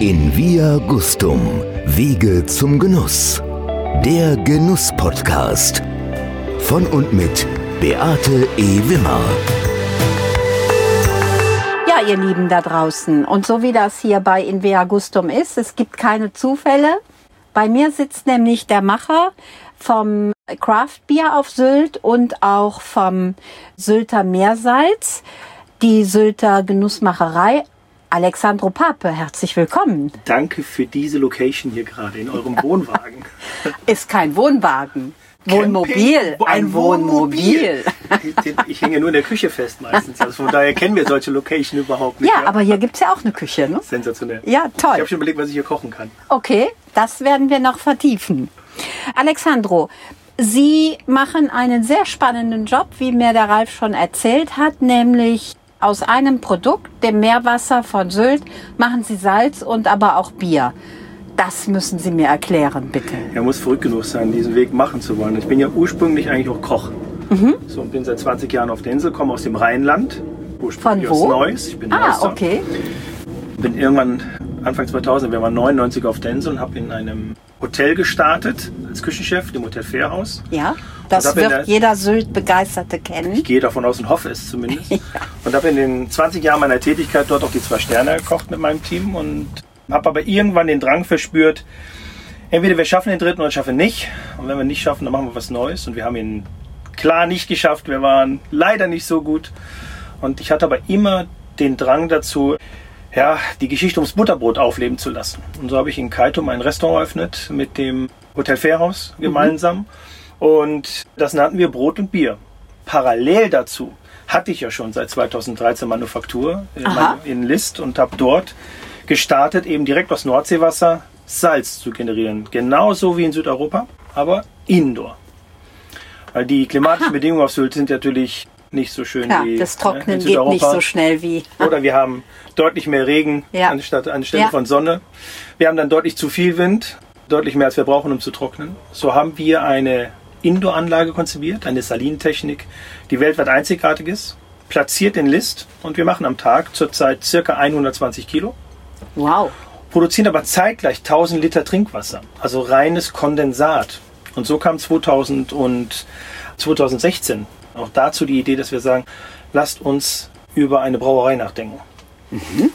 In Via Gustum, Wege zum Genuss. Der Genuss-Podcast. Von und mit Beate E. Wimmer. Ja, ihr Lieben da draußen. Und so wie das hier bei In Via Gustum ist, es gibt keine Zufälle. Bei mir sitzt nämlich der Macher vom Craft Beer auf Sylt und auch vom Sylter Meersalz, die Sylter Genussmacherei. Alexandro Pape, herzlich willkommen. Danke für diese Location hier gerade in eurem Wohnwagen. Ist kein Wohnwagen. Wohnmobil, Camping- ein Wohnmobil. Ich, ich hänge nur in der Küche fest meistens. Also von daher kennen wir solche Location überhaupt nicht. Ja, aber hier gibt's ja auch eine Küche, ne? Sensationell. Ja, toll. Ich habe schon überlegt, was ich hier kochen kann. Okay, das werden wir noch vertiefen. Alexandro, Sie machen einen sehr spannenden Job, wie mir der Ralf schon erzählt hat, nämlich aus einem Produkt, dem Meerwasser von Sylt, machen Sie Salz und aber auch Bier. Das müssen Sie mir erklären, bitte. Er muss verrückt genug sein, diesen Weg machen zu wollen. Ich bin ja ursprünglich eigentlich auch Koch. Mhm. So, und bin seit 20 Jahren auf der Insel, komme aus dem Rheinland. Ursprünglich Von wo? aus Neuss. Ich bin Ah, Neusser. okay. bin irgendwann Anfang 2000, wir waren 99 auf der Insel und habe in einem Hotel gestartet als Küchenchef, dem Hotel Fairhaus. Ja, das wird der- jeder Sylt-Begeisterte kennen. Ich gehe davon aus und hoffe es zumindest. Und habe in den 20 Jahren meiner Tätigkeit dort auch die zwei Sterne gekocht mit meinem Team und habe aber irgendwann den Drang verspürt, entweder wir schaffen den dritten oder schaffen nicht. Und wenn wir nicht schaffen, dann machen wir was Neues. Und wir haben ihn klar nicht geschafft. Wir waren leider nicht so gut. Und ich hatte aber immer den Drang dazu, ja, die Geschichte ums Butterbrot aufleben zu lassen. Und so habe ich in Kaitum ein Restaurant eröffnet mit dem Hotel Fairhaus gemeinsam. Und das nannten wir Brot und Bier. Parallel dazu hatte ich ja schon seit 2013 Manufaktur in, Aha. in List und habe dort gestartet, eben direkt aus Nordseewasser Salz zu generieren. Genauso wie in Südeuropa, aber indoor. Weil die klimatischen Bedingungen auf Sylt sind natürlich nicht so schön Ja, wie das ne, Trocknen in geht nicht so schnell wie. Oder wir haben deutlich mehr Regen Ja. anstatt anstelle Ja. von Sonne. Wir haben dann deutlich zu viel Wind, deutlich mehr als wir brauchen, um zu trocknen. So haben wir eine Indoor-Anlage konzipiert, eine Salintechnik, die weltweit einzigartig ist, platziert in List und wir machen am Tag zurzeit circa 120 Kilo, Wow. produzieren aber zeitgleich 1000 Liter Trinkwasser, also reines Kondensat. Und so kam 2000 und 2016 auch dazu die Idee, dass wir sagen, lasst uns über eine Brauerei nachdenken.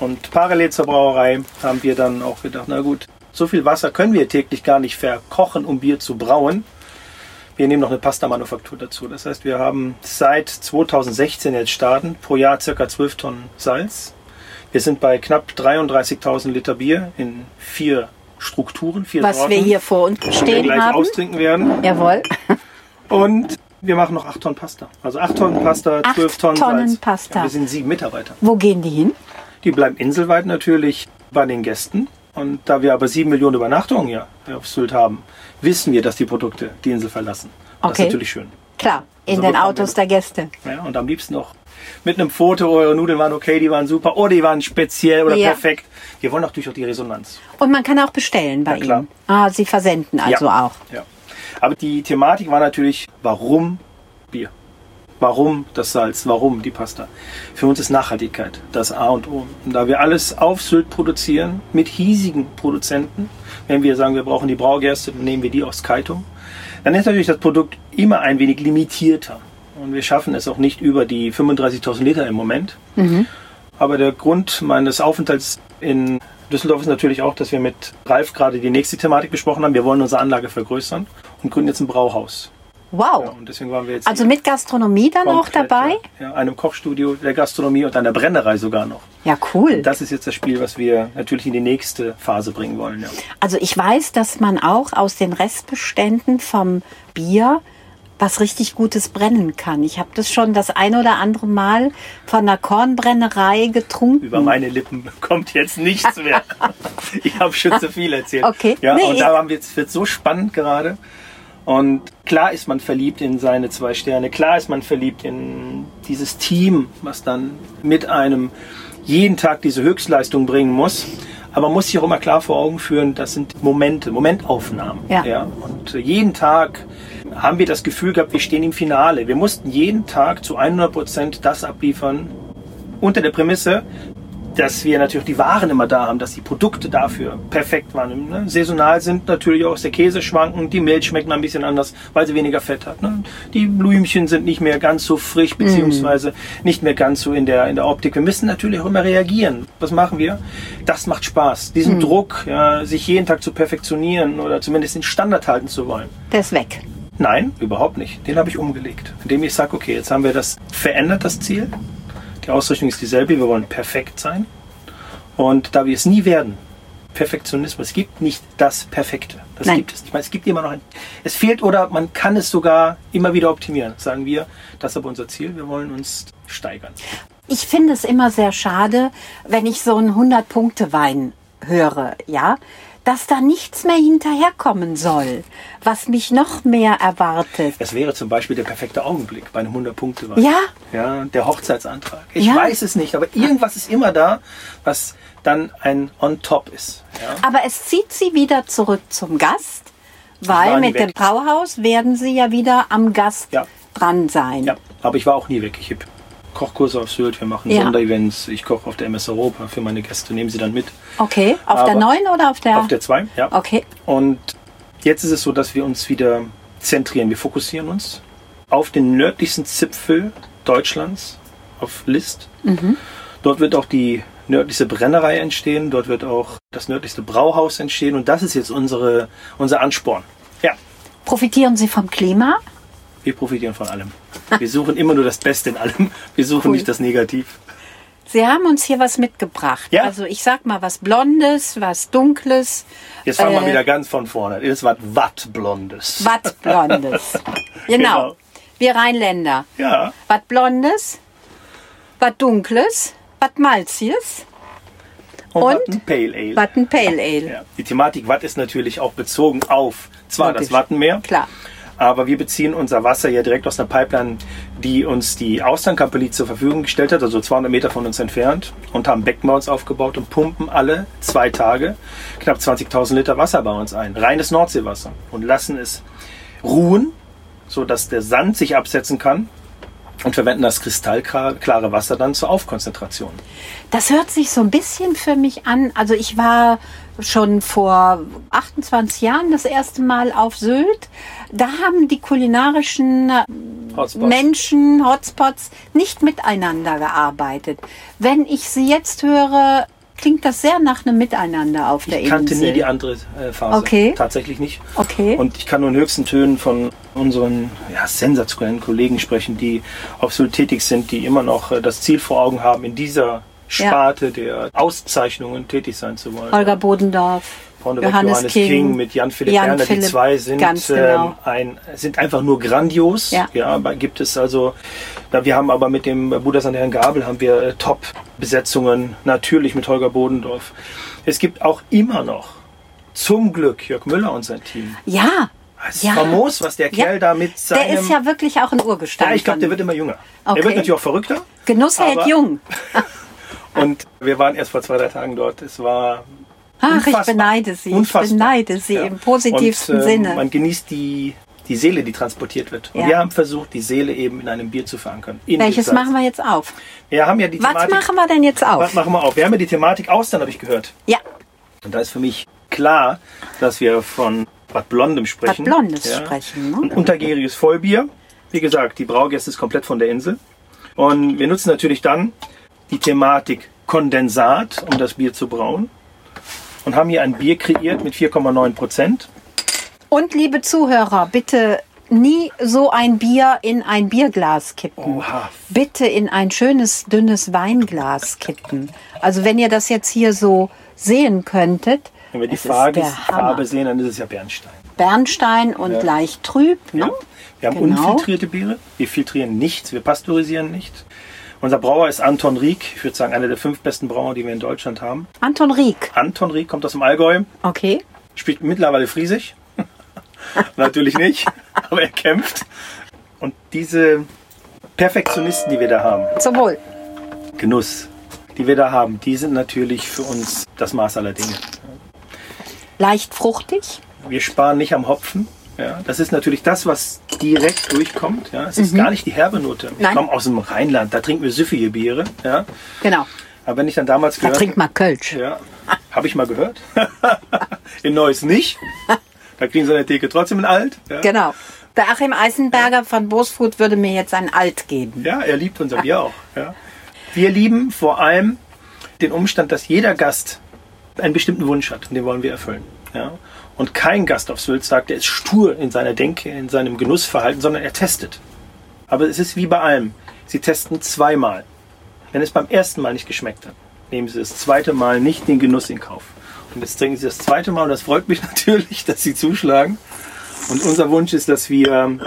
Und parallel zur Brauerei haben wir dann auch gedacht, na gut, so viel Wasser können wir täglich gar nicht verkochen, um Bier zu brauen. Wir nehmen noch eine Pasta-Manufaktur dazu. Das heißt, wir haben seit 2016 jetzt starten, pro Jahr circa 12 Tonnen Salz. Wir sind bei knapp 33.000 Liter Bier in vier Strukturen, vier Was Sorten, wir hier vor uns die wir stehen gleich haben. austrinken werden. Jawohl. Und wir machen noch 8 Tonnen Pasta. Also 8 Tonnen Pasta, Acht 12 Tonnen, Tonnen Salz. Pasta. Ja, wir sind sieben Mitarbeiter. Wo gehen die hin? Die bleiben inselweit natürlich bei den Gästen. Und da wir aber sieben Millionen Übernachtungen ja auf Sylt haben, wissen wir, dass die Produkte die Insel verlassen. Und Das Okay. ist natürlich schön. Klar, in So den Autos der Gäste. Ja, und am liebsten noch mit einem Foto, eure Nudeln waren okay, die waren super, oder die waren speziell oder Ja. perfekt. Wir wollen natürlich auch die Resonanz. Und man kann auch bestellen bei Ja, klar. Ihnen. Ah, Sie versenden also ja. auch. Ja. Aber die Thematik war natürlich, warum Bier? Warum das Salz? Warum die Pasta? Für uns ist Nachhaltigkeit das A und O. Und da wir alles auf Sylt produzieren, mit hiesigen Produzenten, wenn wir sagen, wir brauchen die Braugerste, dann nehmen wir die aus Kaitum, dann ist natürlich das Produkt immer ein wenig limitierter. Und wir schaffen es auch nicht über die 35.000 Liter im Moment. Aber der Grund meines Aufenthalts in Düsseldorf ist natürlich auch, dass wir mit Ralf gerade die nächste Thematik besprochen haben. Wir wollen unsere Anlage vergrößern und gründen jetzt ein Brauhaus. Wow. Ja, und deswegen waren wir jetzt Also mit Gastronomie dann auch dabei? Ja, einem Kochstudio, der Gastronomie und einer Brennerei sogar noch. Ja, cool. Das ist jetzt das Spiel, was wir natürlich in die nächste Phase bringen wollen. Ja. Also ich weiß, dass man auch aus den Restbeständen vom Bier was richtig Gutes brennen kann. Ich habe das schon das ein oder andere Mal von einer Kornbrennerei getrunken. Über meine Lippen kommt jetzt nichts mehr. ich habe schon zu viel erzählt. Okay. Ja, Nee, und da haben wir jetzt wird so spannend gerade. Und klar ist man verliebt in seine zwei Sterne. Klar ist man verliebt in dieses Team, was dann mit einem jeden Tag diese Höchstleistung bringen muss. Aber man muss sich auch immer klar vor Augen führen, das sind Momente, Momentaufnahmen. Ja. Und äh, jeden Tag haben wir das Gefühl gehabt, wir stehen im Finale. Wir mussten jeden Tag zu 100 Prozent das abliefern, unter der Prämisse, dass wir natürlich die Waren immer da haben, dass die Produkte dafür perfekt waren. Ne? Saisonal sind natürlich auch der Käse schwanken, die Milch schmeckt mal ein bisschen anders, weil sie weniger Fett hat. Ne? Die Blümchen sind nicht mehr ganz so frisch, beziehungsweise nicht mehr ganz so in der, in der Optik. Wir müssen natürlich auch immer reagieren. Was machen wir? Das macht Spaß. Diesen Druck, ja, sich jeden Tag zu perfektionieren oder zumindest den Standard halten zu wollen. Der ist weg. Nein, überhaupt nicht. Den habe ich umgelegt. Indem ich sage, okay, jetzt haben wir das verändert, das Ziel. Die Ausrichtung ist dieselbe, wir wollen perfekt sein. Und da wir es nie werden, Perfektionismus, es gibt nicht das Perfekte. Das Nein. gibt es nicht. Ich meine, es gibt immer noch ein, es fehlt oder man kann es sogar immer wieder optimieren. Sagen wir, das ist aber unser Ziel, wir wollen uns steigern. Ich finde es immer sehr schade, wenn ich so einen 100-Punkte-Wein höre, ja, dass da nichts mehr hinterherkommen soll, was mich noch mehr erwartet. Es wäre zum Beispiel der perfekte Augenblick bei einem 100 punkte Ja. ja, der Hochzeitsantrag. Ich Ja. weiß es nicht, aber irgendwas ist immer da, was dann ein on top ist. Ja? Aber es zieht sie wieder zurück zum Gast, weil mit dem weg. Brauhaus werden sie ja wieder am Gast Ja. dran sein. Ja, aber ich war auch nie weg. Ich habe Kochkurse auf Sylt, wir machen Ja. Sonderevents, ich koche auf der MS Europa für meine Gäste, nehmen sie dann mit. Okay, auf der Aber- neuen oder auf der? Auf der 2, ja. Okay. Und jetzt ist es so, dass wir uns wieder zentrieren. Wir fokussieren uns auf den nördlichsten Zipfel Deutschlands, auf List. Mhm. Dort wird auch die nördlichste Brennerei entstehen, dort wird auch das nördlichste Brauhaus entstehen und das ist jetzt unsere, unser Ansporn. Ja, Profitieren Sie vom Klima? wir profitieren von allem. Wir suchen immer nur das Beste in allem. Wir suchen Cool. nicht das Negativ. Sie haben uns hier was mitgebracht. Ja. Also ich sag mal was Blondes, was Dunkles, Jetzt fangen Äh, wir wieder ganz von vorne. Das war Wattblondes. was Blondes. genau. Genau. Wir Rheinländer. Ja, Was Blondes, was Dunkles, was Malziges, und, Und? Watten Pale Ale. was ein Pale Ale. Ja. Die Thematik Watt ist natürlich auch bezogen auf zwar Logisch. das Wattenmeer, Klar. Aber wir beziehen unser Wasser ja direkt aus einer Pipeline, die uns die Austernkampagne zur Verfügung gestellt hat, also 200 Meter von uns entfernt, und haben Becken bei uns aufgebaut und pumpen alle zwei Tage knapp 20.000 Liter Wasser bei uns ein, reines Nordseewasser, und lassen es ruhen, sodass der Sand sich absetzen kann und verwenden das kristallklare Wasser dann zur Aufkonzentration. Das hört sich so ein bisschen für mich an. Also ich war schon vor 28 Jahren das erste Mal auf Sylt. Da haben die kulinarischen Hotspots. Menschen, Hotspots, nicht miteinander gearbeitet. Wenn ich sie jetzt höre, klingt das sehr nach einem Miteinander auf der Ich kannte Insel. nie die andere äh, Phase. Okay. Tatsächlich nicht. Okay. Und ich kann nur in höchsten Tönen von unseren ja, sensationellen Kollegen sprechen, die auf Sylt tätig sind, die immer noch äh, das Ziel vor Augen haben, in dieser Sparte der Auszeichnungen tätig sein zu wollen. Holger Bodendorf, Johannes, Johannes King, King, mit Jan Philipp Jan Werner, die zwei sind, ganz genau. ähm, ein, sind einfach nur grandios. Ja. aber gibt es also, wir haben aber mit dem Bruder an Herrn Gabel haben wir äh, Top-Besetzungen, natürlich mit Holger Bodendorf. Es gibt auch immer noch, zum Glück, Jörg Müller und sein Team. Ja. Es ist ja. famos, was der Kerl da mit seinem... Der ist ja wirklich auch ein Urgestein. Ja, ich glaube, der wird immer jünger. Okay. Er wird natürlich auch verrückter. Genuss hält jung. Und wir waren erst vor zwei, drei Tagen dort. Es war Ach, ich unfassbar. beneide Sie. Unfassbar. Ich beneide Sie im positivsten und, ähm, Sinne. Man genießt die, die Seele, die transportiert wird. Und Ja. wir haben versucht, die Seele eben in einem Bier zu verankern. Welches machen wir jetzt auf? Wir haben ja die Was Thematik. machen wir denn jetzt auf? Was machen wir auf? Wir haben ja die Thematik Austern, habe ich gehört. Ja, Und da ist für mich klar, dass wir von Bad Blondem was sprechen. Blondes Ja. sprechen. Ein Ne? untergäriges Vollbier. Wie gesagt, die Braugäste ist komplett von der Insel. Und wir nutzen natürlich dann die Thematik Kondensat, um das Bier zu brauen. Und haben hier ein Bier kreiert mit 4,9 Prozent. Und liebe Zuhörer, bitte nie so ein Bier in ein Bierglas kippen. Oha. Bitte in ein schönes, dünnes Weinglas kippen. Also wenn ihr das jetzt hier so sehen könntet, Wenn wir die Farbe. Farbe sehen, dann ist es ja Bernstein. Bernstein und leicht trüb. Ne? Wir haben Genau. unfiltrierte Biere. Wir filtrieren nichts, wir pasteurisieren nicht. Unser Brauer ist Anton Rieck. Ich würde sagen, einer der fünf besten Brauer, die wir in Deutschland haben. Anton Rieck. Anton Rieck kommt aus dem Allgäu, Okay. spielt mittlerweile Friesisch. Natürlich nicht, aber er kämpft. Und diese Perfektionisten, die wir da haben, Zum Wohl. Genuss, die wir da haben, die sind natürlich für uns das Maß aller Dinge. Leicht fruchtig. Wir sparen nicht am Hopfen. Ja, das ist natürlich das, was direkt durchkommt. Ja, es ist gar nicht die herbe Note. Ich Mhm. Nein. komme aus dem Rheinland, da trinken wir süffige Biere. Ja. Genau. Aber wenn ich dann damals Da gehört trinkt man Kölsch. Ja, habe ich mal gehört. In Neuss nicht. Da kriegen sie an der Theke trotzdem ein Alt. Ja. Genau. Der Achim Eisenberger von Bosfood würde mir jetzt ein Alt geben. Ja, er liebt unser Bier auch. Ja. Wir lieben vor allem den Umstand, dass jeder Gast einen bestimmten Wunsch hat und den wollen wir erfüllen. Ja. Und kein Gast auf Sylt sagt, er ist stur in seiner Denke, in seinem Genussverhalten, sondern er testet. Aber es ist wie bei allem. Sie testen zweimal. Wenn es beim ersten Mal nicht geschmeckt hat, nehmen Sie das zweite Mal nicht den Genuss in Kauf. Und jetzt trinken Sie das zweite Mal und das freut mich natürlich, dass Sie zuschlagen. Und unser Wunsch ist, dass wir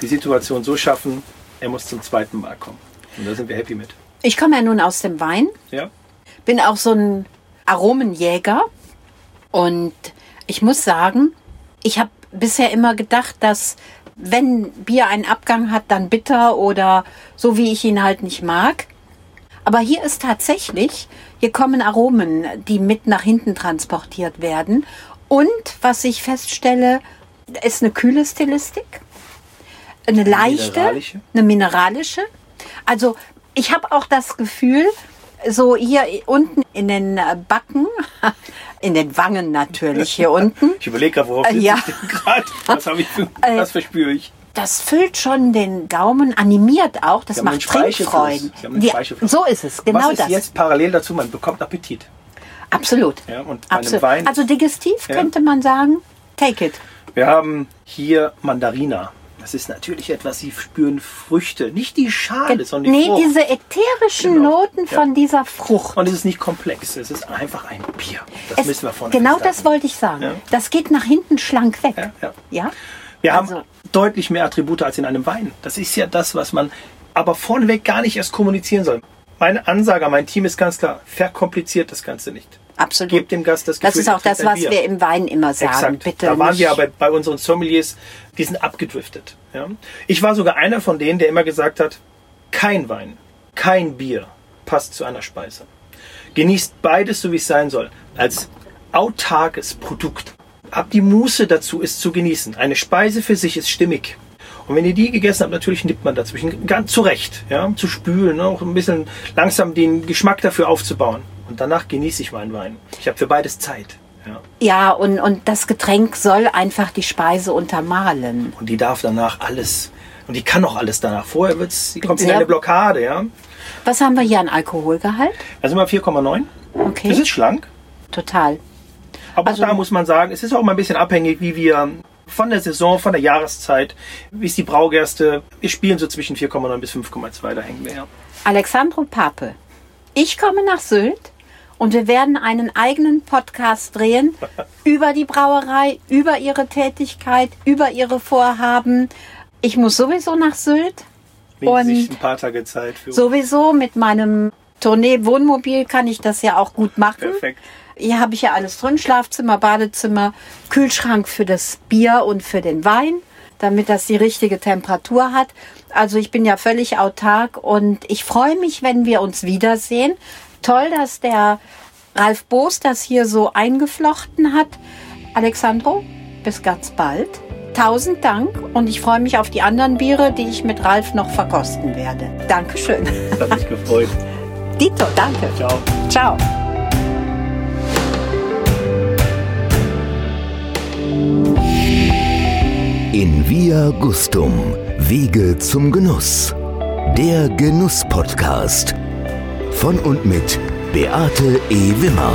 die Situation so schaffen, er muss zum zweiten Mal kommen. Und da sind wir happy mit. Ich komme ja nun aus dem Wein, Ja? bin auch so ein Aromenjäger und ich muss sagen, ich habe bisher immer gedacht, dass wenn Bier einen Abgang hat, dann bitter oder so wie ich ihn halt nicht mag. Aber hier ist tatsächlich, hier kommen Aromen, die mit nach hinten transportiert werden. Und was ich feststelle, ist eine kühle Stilistik, eine leichte, mineralische? eine mineralische. Also ich habe auch das Gefühl, so hier unten in den Backen, in den Wangen natürlich hier unten, Ich überlege gerade, worauf Äh, ja. ich denn gerade? Was, habe ich für, Äh, was verspüre ich? das füllt schon den Gaumen, animiert auch, das macht. Trinkfreuden. Ja, so ist es, genau was ist das. jetzt parallel dazu? Man bekommt Appetit. Absolut. Ja, und Absolut. Wein- also digestiv Ja. könnte man sagen, take it. Wir haben hier Mandarina. Das ist natürlich etwas, Sie spüren Früchte. Nicht die Schale, sondern die nee, Frucht. diese ätherischen Genau. Noten von dieser Frucht. Und es ist nicht komplex. Es ist einfach ein Bier. Das Es- müssen wir vorne genau das wollte ich sagen. Ja. Das geht nach hinten schlank weg. Ja, ja. Ja? Wir Also- haben deutlich mehr Attribute als in einem Wein. Das ist ja das, was man aber vorneweg gar nicht erst kommunizieren soll. Meine Ansage an mein Team ist ganz klar, verkompliziert das Ganze nicht. Absolut. Gebt dem Gast das das Gefühl, ist auch das, was Bier. wir im Wein immer sagen. Exakt. Bitte da waren nicht. wir aber bei unseren Sommeliers, die sind abgedriftet. Ja? Ich war sogar einer von denen, der immer gesagt hat, kein Wein, kein Bier passt zu einer Speise. Genießt beides so, wie es sein soll, als autarkes Produkt. Habt die Muße dazu, es zu genießen. Eine Speise für sich ist stimmig. Und wenn ihr die gegessen habt, natürlich nippt man dazwischen. Ganz zurecht, ja, zu spülen, auch ein bisschen langsam den Geschmack dafür aufzubauen. Und danach genieße ich meinen Wein. Ich habe für beides Zeit. Ja. Ja, und, und das Getränk soll einfach die Speise untermalen. Und die darf danach alles. Und die kann auch alles danach. Vorher wird's, die kommt in eine Blockade, ja. Was haben wir hier an Alkoholgehalt? Also immer 4,9. Okay, Das ist schlank. total. Aber Also- auch da muss man sagen, es ist auch mal ein bisschen abhängig, wie wir von der Saison, von der Jahreszeit, wie ist die Braugerste. Wir spielen so zwischen 4,9 bis 5,2, da hängen wir ja. Alexandro Pape, ich komme nach Sylt und wir werden einen eigenen Podcast drehen über die Brauerei, über ihre Tätigkeit, über ihre Vorhaben. Ich muss sowieso nach Sylt und ein paar Tage Zeit für sowieso mit meinem Tournee-Wohnmobil kann ich das ja auch gut machen. Perfekt. Hier habe ich ja alles drin, Schlafzimmer, Badezimmer, Kühlschrank für das Bier und für den Wein, damit das die richtige Temperatur hat. Also ich bin ja völlig autark und ich freue mich, wenn wir uns wiedersehen. Toll, dass der Ralf Boos das hier so eingeflochten hat. Alexandro, bis ganz bald. Tausend Dank und ich freue mich auf die anderen Biere, die ich mit Ralf noch verkosten werde. Dankeschön. Das hat mich gefreut. Dito, danke. Ciao. Ciao. In Via Gustum, Wege zum Genuss. Der Genuss-Podcast. Von und mit Beate E. Wimmer.